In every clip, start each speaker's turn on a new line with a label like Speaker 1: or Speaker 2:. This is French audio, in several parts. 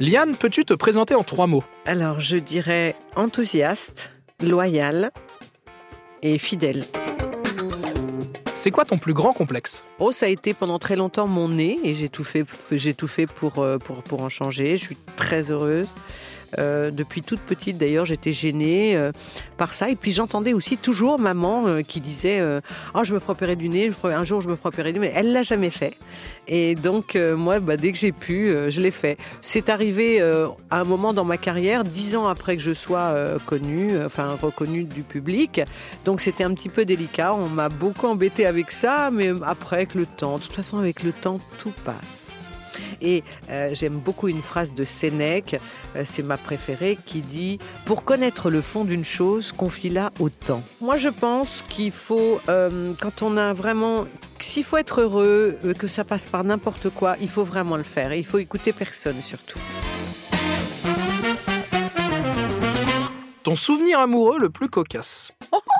Speaker 1: Liane, peux-tu te présenter en trois mots?
Speaker 2: Alors, je dirais enthousiaste, loyal et fidèle.
Speaker 1: C'est quoi ton plus grand complexe?
Speaker 2: Oh, ça a été pendant très longtemps mon nez et j'ai tout fait, j'ai tout fait pour, euh, pour, pour en changer. Je suis très heureuse. Euh, depuis toute petite, d'ailleurs, j'étais gênée euh, par ça. Et puis j'entendais aussi toujours maman euh, qui disait Oh, je me frapperai du nez, un jour je me frapperai du nez. Mais elle l'a jamais fait. Et donc, moi, bah, dès que j'ai pu, je l'ai fait. C'est arrivé à un moment dans ma carrière, dix ans après que je sois connue, enfin reconnue du public. Donc, c'était un petit peu délicat. On m'a beaucoup embêté avec ça, mais après, avec le temps, de toute façon, avec le temps, tout passe. Et euh, j'aime beaucoup une phrase de Sénèque, euh, c'est ma préférée, qui dit Pour connaître le fond d'une chose, confie-la au temps. Moi, je pense qu'il faut, euh, quand on a vraiment. S'il faut être heureux, que ça passe par n'importe quoi, il faut vraiment le faire. Et il faut écouter personne surtout.
Speaker 1: Ton souvenir amoureux le plus cocasse
Speaker 2: Oh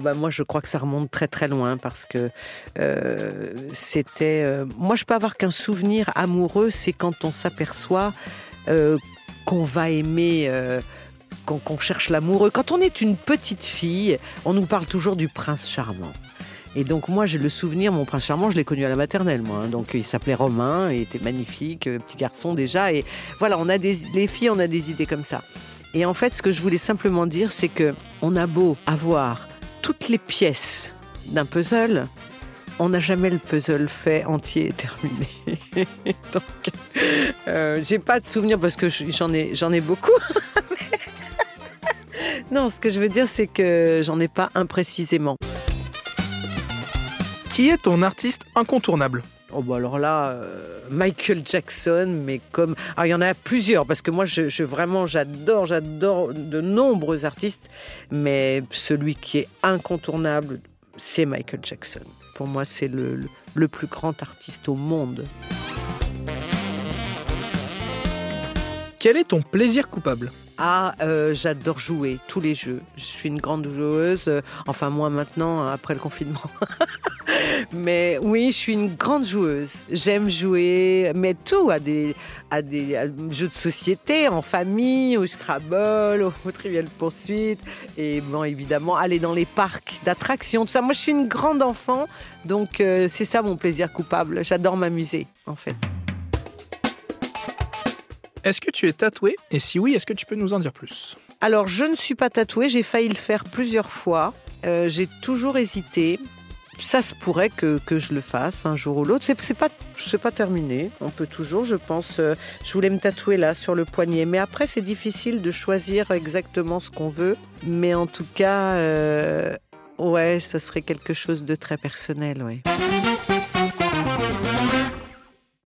Speaker 2: ben moi, je crois que ça remonte très très loin parce que euh, c'était. Euh, moi, je peux avoir qu'un souvenir amoureux, c'est quand on s'aperçoit euh, qu'on va aimer. qu'on cherche l'amoureux. Quand on est une petite fille, on nous parle toujours du prince charmant. Et donc moi j'ai le souvenir, mon prince charmant, je l'ai connu à la maternelle moi. Hein. donc il s'appelait Romain, il était magnifique, petit garçon déjà. Et voilà, on a des, les filles, on a des idées comme ça. Et en fait, ce que je voulais simplement dire, c'est que on a beau avoir toutes les pièces d'un puzzle, on n'a jamais le puzzle fait entier et terminé. Donc, euh, j'ai pas de souvenir parce que j'en ai, j'en ai beaucoup. non, ce que je veux dire, c'est que j'en ai pas imprécisément.
Speaker 1: Qui est ton artiste incontournable?
Speaker 2: Oh bah alors là, euh, Michael Jackson, mais comme... Ah, il y en a plusieurs, parce que moi, je, vraiment, j'adore, j'adore de nombreux artistes, mais celui qui est incontournable, c'est Michael Jackson. Pour moi, c'est le, le plus grand artiste au monde.
Speaker 1: Quel est ton plaisir coupable?
Speaker 2: Ah, euh, j'adore jouer tous les jeux. Je suis une grande joueuse. Enfin, moi maintenant, après le confinement. mais oui, je suis une grande joueuse. J'aime jouer, mais tout à des, à des jeux de société, en famille, au Scrabble, au, Trivial Poursuite. Et bon, évidemment, aller dans les parcs d'attractions, tout ça. Moi, je suis une grande enfant. Donc, euh, c'est ça mon plaisir coupable. J'adore m'amuser, en fait.
Speaker 1: Est-ce que tu es tatoué Et si oui, est-ce que tu peux nous en dire plus?
Speaker 2: Alors, je ne suis pas tatouée. J'ai failli le faire plusieurs fois. Euh, j'ai toujours hésité. Ça se pourrait que, que, je le fasse un jour ou l'autre. C'est, c'est pas, c'est pas terminé. On peut toujours, je pense. Euh, je voulais me tatouer là sur le poignet, mais après c'est difficile de choisir exactement ce qu'on veut. Mais en tout cas, euh, ouais, ça serait quelque chose de très personnel, ouais.